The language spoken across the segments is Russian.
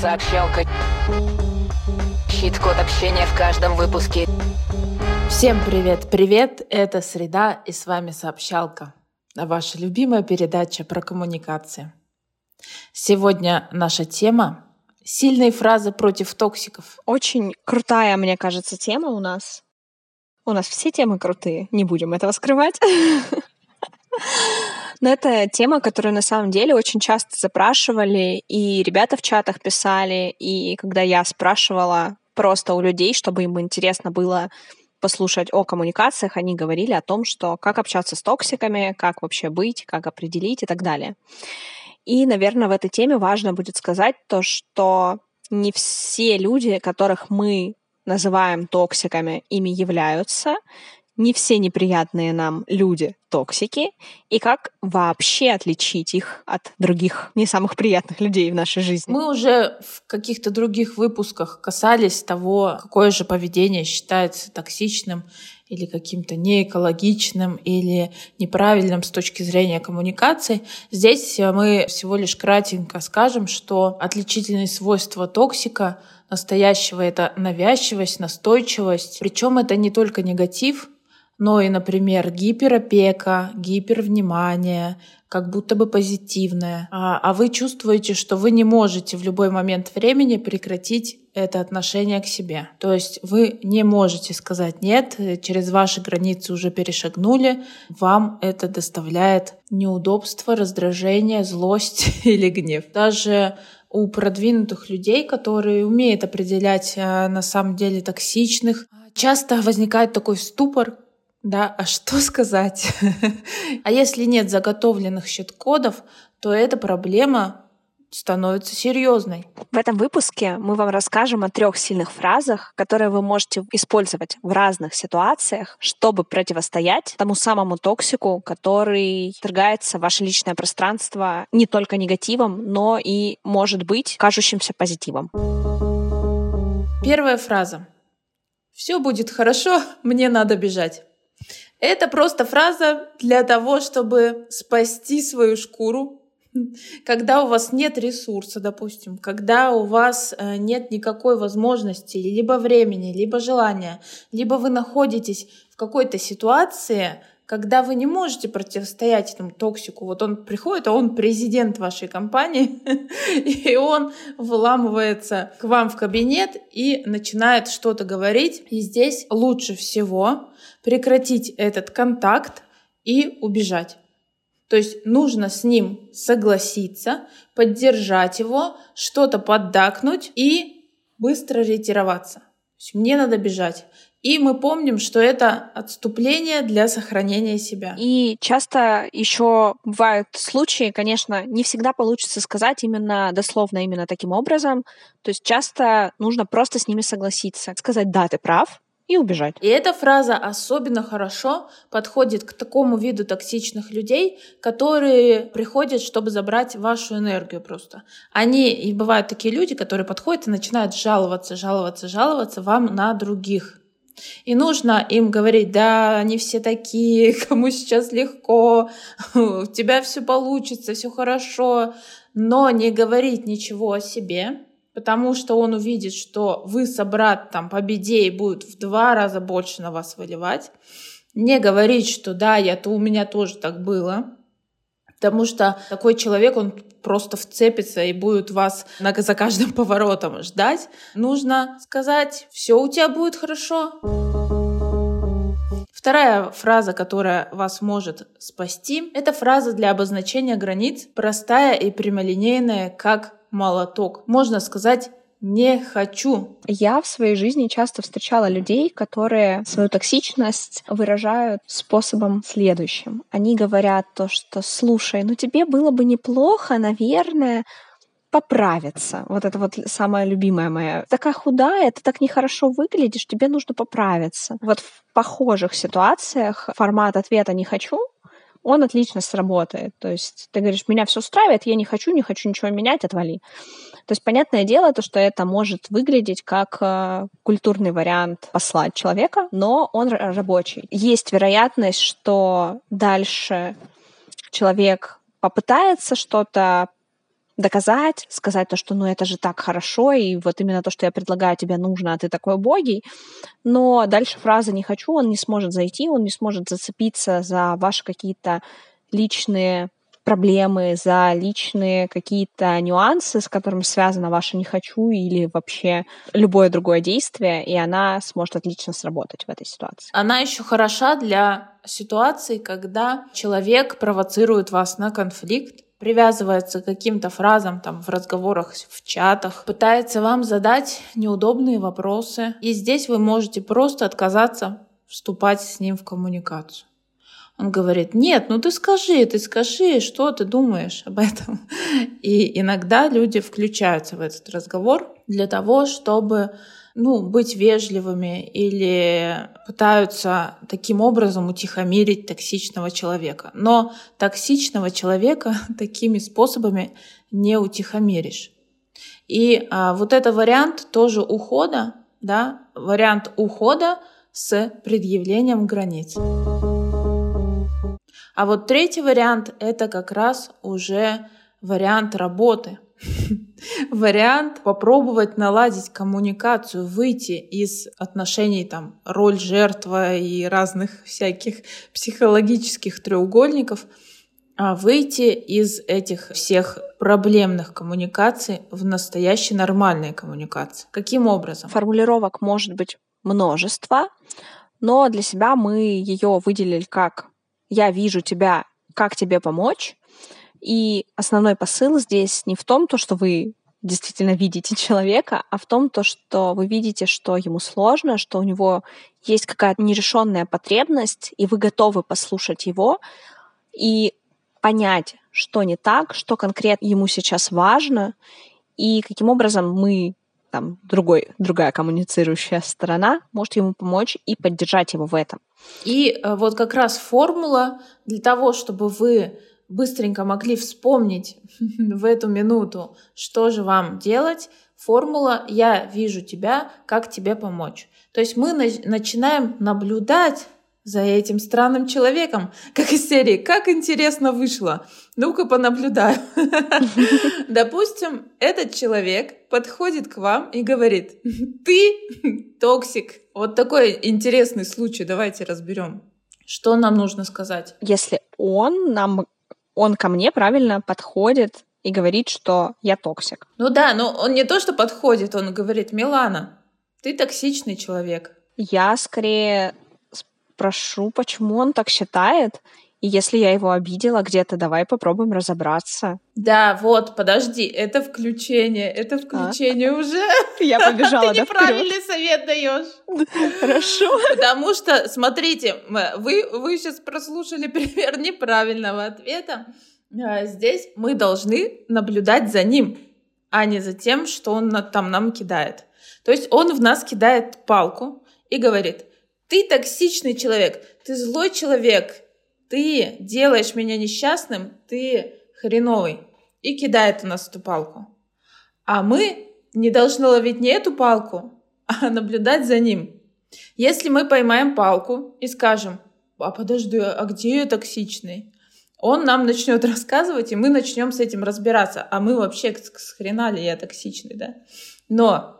Сообщалка. Щит-код общения в каждом выпуске. Всем привет, привет! Это Среда и с вами Сообщалка. Ваша любимая передача про коммуникации. Сегодня наша тема — сильные фразы против токсиков. Очень крутая, мне кажется, тема у нас. У нас все темы крутые, не будем этого скрывать. Но это тема, которую на самом деле очень часто запрашивали, и ребята в чатах писали, и когда я спрашивала просто у людей, чтобы им интересно было послушать о коммуникациях, они говорили о том, что как общаться с токсиками, как вообще быть, как определить и так далее. И, наверное, в этой теме важно будет сказать то, что не все люди, которых мы называем токсиками, ими являются, не все неприятные нам люди токсики, и как вообще отличить их от других не самых приятных людей в нашей жизни. Мы уже в каких-то других выпусках касались того, какое же поведение считается токсичным или каким-то неэкологичным или неправильным с точки зрения коммуникации. Здесь мы всего лишь кратенько скажем, что отличительные свойства токсика настоящего — это навязчивость, настойчивость. Причем это не только негатив, но и, например, гиперопека, гипервнимание, как будто бы позитивное. А, а вы чувствуете, что вы не можете в любой момент времени прекратить это отношение к себе. То есть вы не можете сказать «нет», через ваши границы уже перешагнули, вам это доставляет неудобство, раздражение, злость или гнев. Даже у продвинутых людей, которые умеют определять э, на самом деле токсичных, часто возникает такой ступор, да, а что сказать? а если нет заготовленных щит-кодов, то эта проблема становится серьезной. В этом выпуске мы вам расскажем о трех сильных фразах, которые вы можете использовать в разных ситуациях, чтобы противостоять тому самому токсику, который вторгается в ваше личное пространство не только негативом, но и, может быть, кажущимся позитивом. Первая фраза. Все будет хорошо, мне надо бежать. Это просто фраза для того, чтобы спасти свою шкуру, когда у вас нет ресурса, допустим, когда у вас э, нет никакой возможности, либо времени, либо желания, либо вы находитесь в какой-то ситуации, когда вы не можете противостоять этому токсику. Вот он приходит, а он президент вашей компании, и он выламывается к вам в кабинет и начинает что-то говорить. И здесь лучше всего прекратить этот контакт и убежать. То есть нужно с ним согласиться, поддержать его, что-то поддакнуть и быстро ретироваться. Мне надо бежать. И мы помним, что это отступление для сохранения себя. И часто еще бывают случаи, конечно, не всегда получится сказать именно дословно именно таким образом. То есть часто нужно просто с ними согласиться, сказать «да, ты прав», и убежать. И эта фраза особенно хорошо подходит к такому виду токсичных людей, которые приходят, чтобы забрать вашу энергию просто. Они, и бывают такие люди, которые подходят и начинают жаловаться, жаловаться, жаловаться вам на других. И нужно им говорить, да, они все такие, кому сейчас легко, у тебя все получится, все хорошо, но не говорить ничего о себе, потому что он увидит, что вы собрат там по беде и будет в два раза больше на вас выливать. Не говорить, что да, я, то у меня тоже так было, Потому что такой человек, он просто вцепится и будет вас за каждым поворотом ждать. Нужно сказать, все у тебя будет хорошо. Вторая фраза, которая вас может спасти, это фраза для обозначения границ, простая и прямолинейная, как молоток. Можно сказать не хочу. Я в своей жизни часто встречала людей, которые свою токсичность выражают способом следующим. Они говорят то, что слушай, ну тебе было бы неплохо, наверное, поправиться. Вот это вот самая любимая моя. Такая худая, ты так нехорошо выглядишь, тебе нужно поправиться. Вот в похожих ситуациях формат ответа «не хочу» он отлично сработает. То есть ты говоришь, меня все устраивает, я не хочу, не хочу ничего менять, отвали. То есть понятное дело, то, что это может выглядеть как э, культурный вариант послать человека, но он рабочий. Есть вероятность, что дальше человек попытается что-то доказать, сказать то, что ну это же так хорошо, и вот именно то, что я предлагаю, тебе нужно, а ты такой убогий. Но дальше фраза «не хочу», он не сможет зайти, он не сможет зацепиться за ваши какие-то личные проблемы, за личные какие-то нюансы, с которыми связано ваше «не хочу» или вообще любое другое действие, и она сможет отлично сработать в этой ситуации. Она еще хороша для ситуации, когда человек провоцирует вас на конфликт, привязывается к каким-то фразам там в разговорах, в чатах, пытается вам задать неудобные вопросы. И здесь вы можете просто отказаться вступать с ним в коммуникацию. Он говорит, нет, ну ты скажи, ты скажи, что ты думаешь об этом. И иногда люди включаются в этот разговор для того, чтобы ну, быть вежливыми или пытаются таким образом утихомирить токсичного человека. Но токсичного человека такими способами не утихомиришь. И а, вот это вариант тоже ухода, да, вариант ухода с предъявлением границ. А вот третий вариант — это как раз уже вариант работы — вариант попробовать наладить коммуникацию, выйти из отношений там роль жертва и разных всяких психологических треугольников, а выйти из этих всех проблемных коммуникаций в настоящие нормальные коммуникации. Каким образом? Формулировок может быть множество, но для себя мы ее выделили как «я вижу тебя, как тебе помочь», и основной посыл здесь не в том, то, что вы действительно видите человека, а в том, то, что вы видите, что ему сложно, что у него есть какая-то нерешенная потребность, и вы готовы послушать его и понять, что не так, что конкретно ему сейчас важно, и каким образом мы там другой, другая коммуницирующая сторона может ему помочь и поддержать его в этом. И э, вот как раз формула для того, чтобы вы быстренько могли вспомнить в эту минуту, что же вам делать, формула «я вижу тебя, как тебе помочь». То есть мы начинаем наблюдать за этим странным человеком, как из серии «Как интересно вышло». Ну-ка понаблюдаю. Допустим, этот человек подходит к вам и говорит «Ты токсик». Вот такой интересный случай, давайте разберем. Что нам нужно сказать? Если он нам он ко мне правильно подходит и говорит, что я токсик. Ну да, но он не то, что подходит, он говорит, Милана, ты токсичный человек. Я скорее спрошу, почему он так считает, и если я его обидела где-то, давай попробуем разобраться. Да, вот, подожди, это включение, это включение а? уже. Я побежала, Ты неправильный совет даешь. Хорошо. Потому что, смотрите, вы, вы сейчас прослушали пример неправильного ответа. А здесь мы должны наблюдать за ним, а не за тем, что он там нам кидает. То есть он в нас кидает палку и говорит, ты токсичный человек, ты злой человек, ты делаешь меня несчастным, ты хреновый. И кидает у нас эту палку. А мы не должны ловить не эту палку, а наблюдать за ним. Если мы поймаем палку и скажем, а подожди, а где я токсичный? Он нам начнет рассказывать, и мы начнем с этим разбираться. А мы вообще с хрена ли я токсичный, да? Но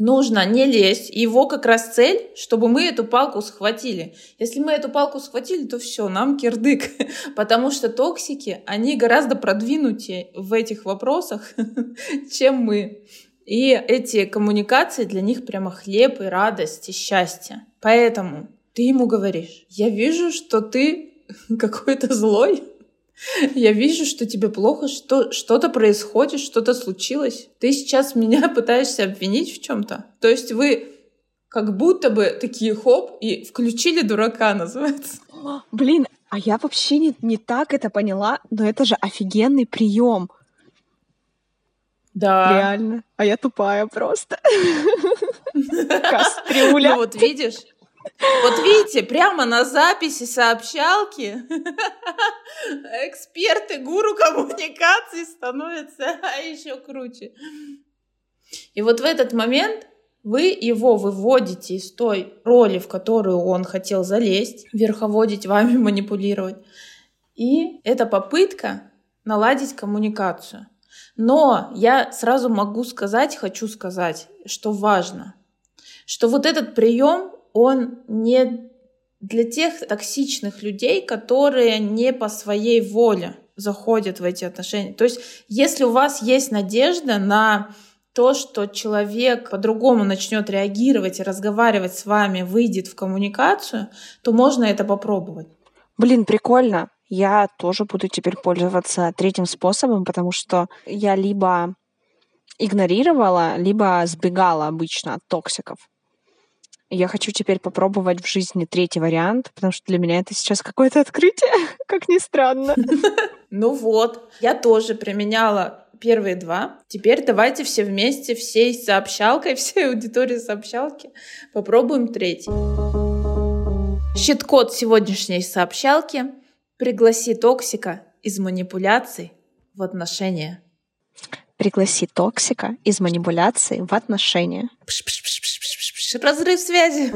нужно не лезть. Его как раз цель, чтобы мы эту палку схватили. Если мы эту палку схватили, то все, нам кирдык. Потому что токсики, они гораздо продвинутее в этих вопросах, чем мы. И эти коммуникации для них прямо хлеб и радость и счастье. Поэтому ты ему говоришь, я вижу, что ты какой-то злой, я вижу, что тебе плохо, что что-то происходит, что-то случилось. Ты сейчас меня пытаешься обвинить в чем-то. То есть вы как будто бы такие хоп и включили дурака, называется. Блин, а я вообще не, не так это поняла, но это же офигенный прием. Да. Реально. А я тупая просто. Кастрюля. Ну вот видишь, вот видите, прямо на записи сообщалки эксперты, гуру коммуникации становятся еще круче. И вот в этот момент вы его выводите из той роли, в которую он хотел залезть, верховодить вами, манипулировать. И это попытка наладить коммуникацию. Но я сразу могу сказать, хочу сказать, что важно, что вот этот прием, он не для тех токсичных людей, которые не по своей воле заходят в эти отношения. То есть, если у вас есть надежда на то, что человек по-другому начнет реагировать и разговаривать с вами, выйдет в коммуникацию, то можно это попробовать. Блин, прикольно. Я тоже буду теперь пользоваться третьим способом, потому что я либо игнорировала, либо сбегала обычно от токсиков. Я хочу теперь попробовать в жизни третий вариант, потому что для меня это сейчас какое-то открытие, как ни странно. Ну вот, я тоже применяла первые два. Теперь давайте все вместе, всей сообщалкой, всей аудитории сообщалки попробуем третий. Щит-код сегодняшней сообщалки «Пригласи токсика из манипуляций в отношения». Пригласи токсика из манипуляций в отношения. Разрыв связи.